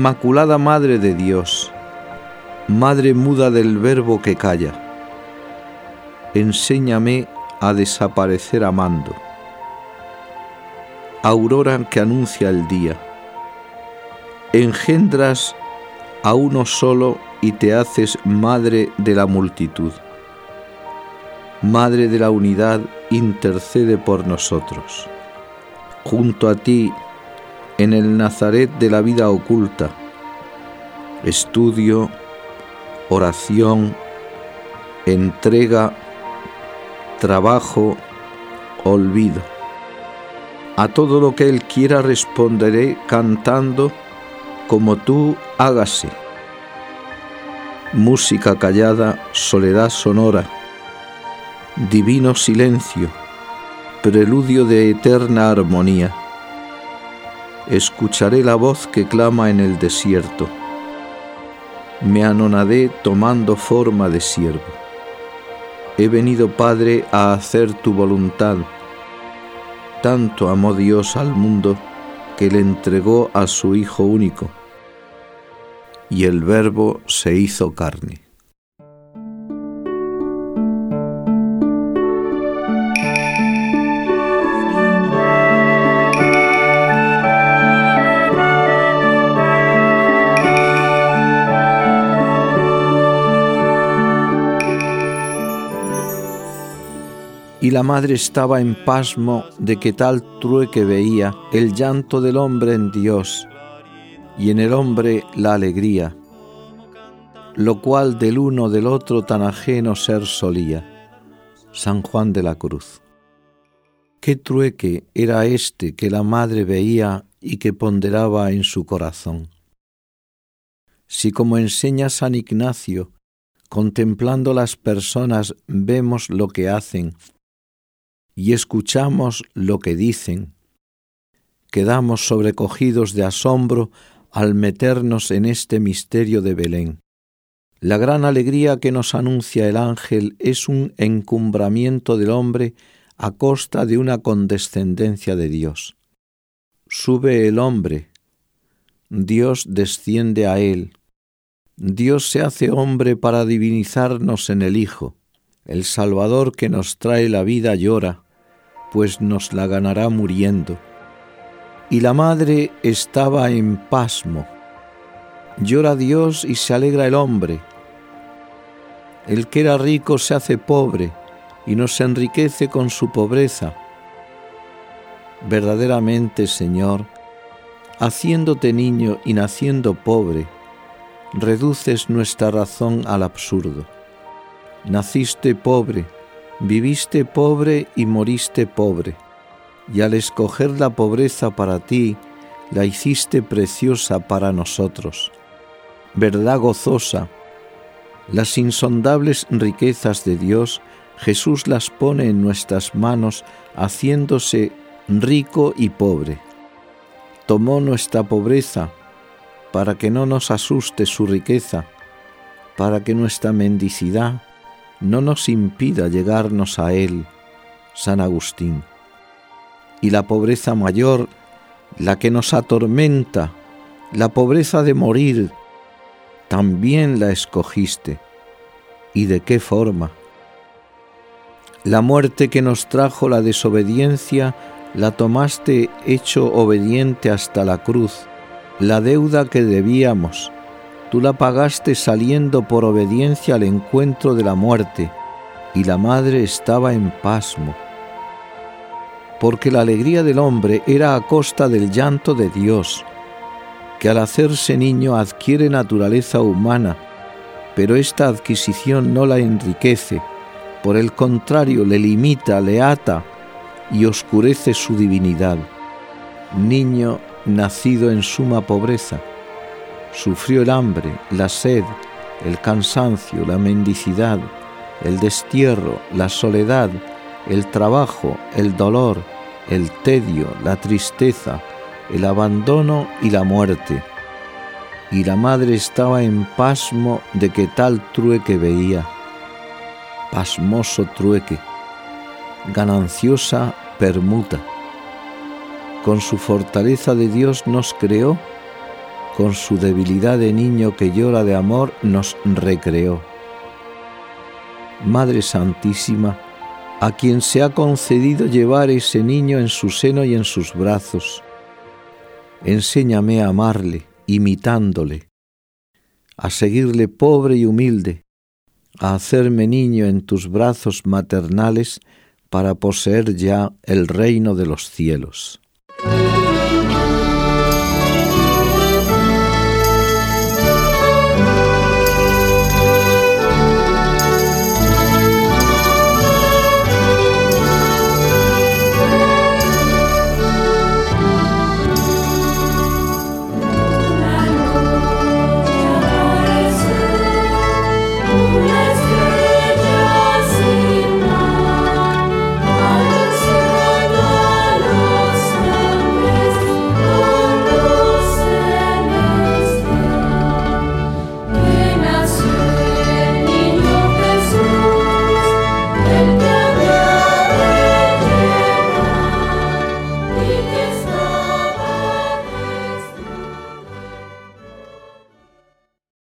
Inmaculada Madre de Dios, Madre muda del Verbo que calla, enséñame a desaparecer amando. Aurora que anuncia el día, engendras a uno solo y te haces madre de la multitud. Madre de la unidad, intercede por nosotros. Junto a ti, en el Nazaret de la vida oculta, estudio, oración, entrega, trabajo, olvido. A todo lo que Él quiera responderé cantando, como tú hágase. Música callada, soledad sonora, divino silencio, preludio de eterna armonía. Escucharé la voz que clama en el desierto. Me anonadé tomando forma de siervo. He venido, Padre, a hacer tu voluntad. Tanto amó Dios al mundo que le entregó a su Hijo único. Y el Verbo se hizo carne. Y la madre estaba en pasmo de que tal trueque veía el llanto del hombre en Dios y en el hombre la alegría, lo cual del uno del otro tan ajeno ser solía. San Juan de la Cruz. ¿Qué trueque era este que la madre veía y que ponderaba en su corazón? Si como enseña San Ignacio, contemplando las personas vemos lo que hacen y escuchamos lo que dicen, quedamos sobrecogidos de asombro al meternos en este misterio de Belén. La gran alegría que nos anuncia el ángel es un encumbramiento del hombre a costa de una condescendencia de Dios. Sube el hombre, Dios desciende a él, Dios se hace hombre para divinizarnos en el Hijo, el Salvador que nos trae la vida llora, pues nos la ganará muriendo. Y la madre estaba en pasmo. Llora Dios y se alegra el hombre. El que era rico se hace pobre y nos enriquece con su pobreza. Verdaderamente, Señor, haciéndote niño y naciendo pobre, reduces nuestra razón al absurdo. Naciste pobre, viviste pobre y moriste pobre, y al escoger la pobreza para ti, la hiciste preciosa para nosotros. Verdad gozosa, las insondables riquezas de Dios, Jesús las pone en nuestras manos, haciéndose rico y pobre. Tomó nuestra pobreza para que no nos asuste su riqueza, para que nuestra mendicidad no nos impida llegarnos a Él, San Agustín. Y la pobreza mayor, la que nos atormenta, la pobreza de morir, también la escogiste. ¿Y de qué forma? La muerte que nos trajo la desobediencia, la tomaste hecho obediente hasta la cruz, la deuda que debíamos, Tú la pagaste saliendo por obediencia al encuentro de la muerte, y la madre estaba en pasmo, porque la alegría del hombre era a costa del llanto de Dios, que al hacerse niño adquiere naturaleza humana, pero esta adquisición no la enriquece, por el contrario le limita, le ata y oscurece su divinidad. Niño nacido en suma pobreza, Sufrió el hambre, la sed, el cansancio, la mendicidad, el destierro, la soledad, el trabajo, el dolor, el tedio, la tristeza, el abandono y la muerte. Y la madre estaba en pasmo de que tal trueque veía. Pasmoso trueque, gananciosa permuta. Con su fortaleza de Dios nos creó con su debilidad de niño que llora de amor, nos recreó. Madre Santísima, a quien se ha concedido llevar ese niño en su seno y en sus brazos, enséñame a amarle, imitándole, a seguirle pobre y humilde, a hacerme niño en tus brazos maternales para poseer ya el reino de los cielos.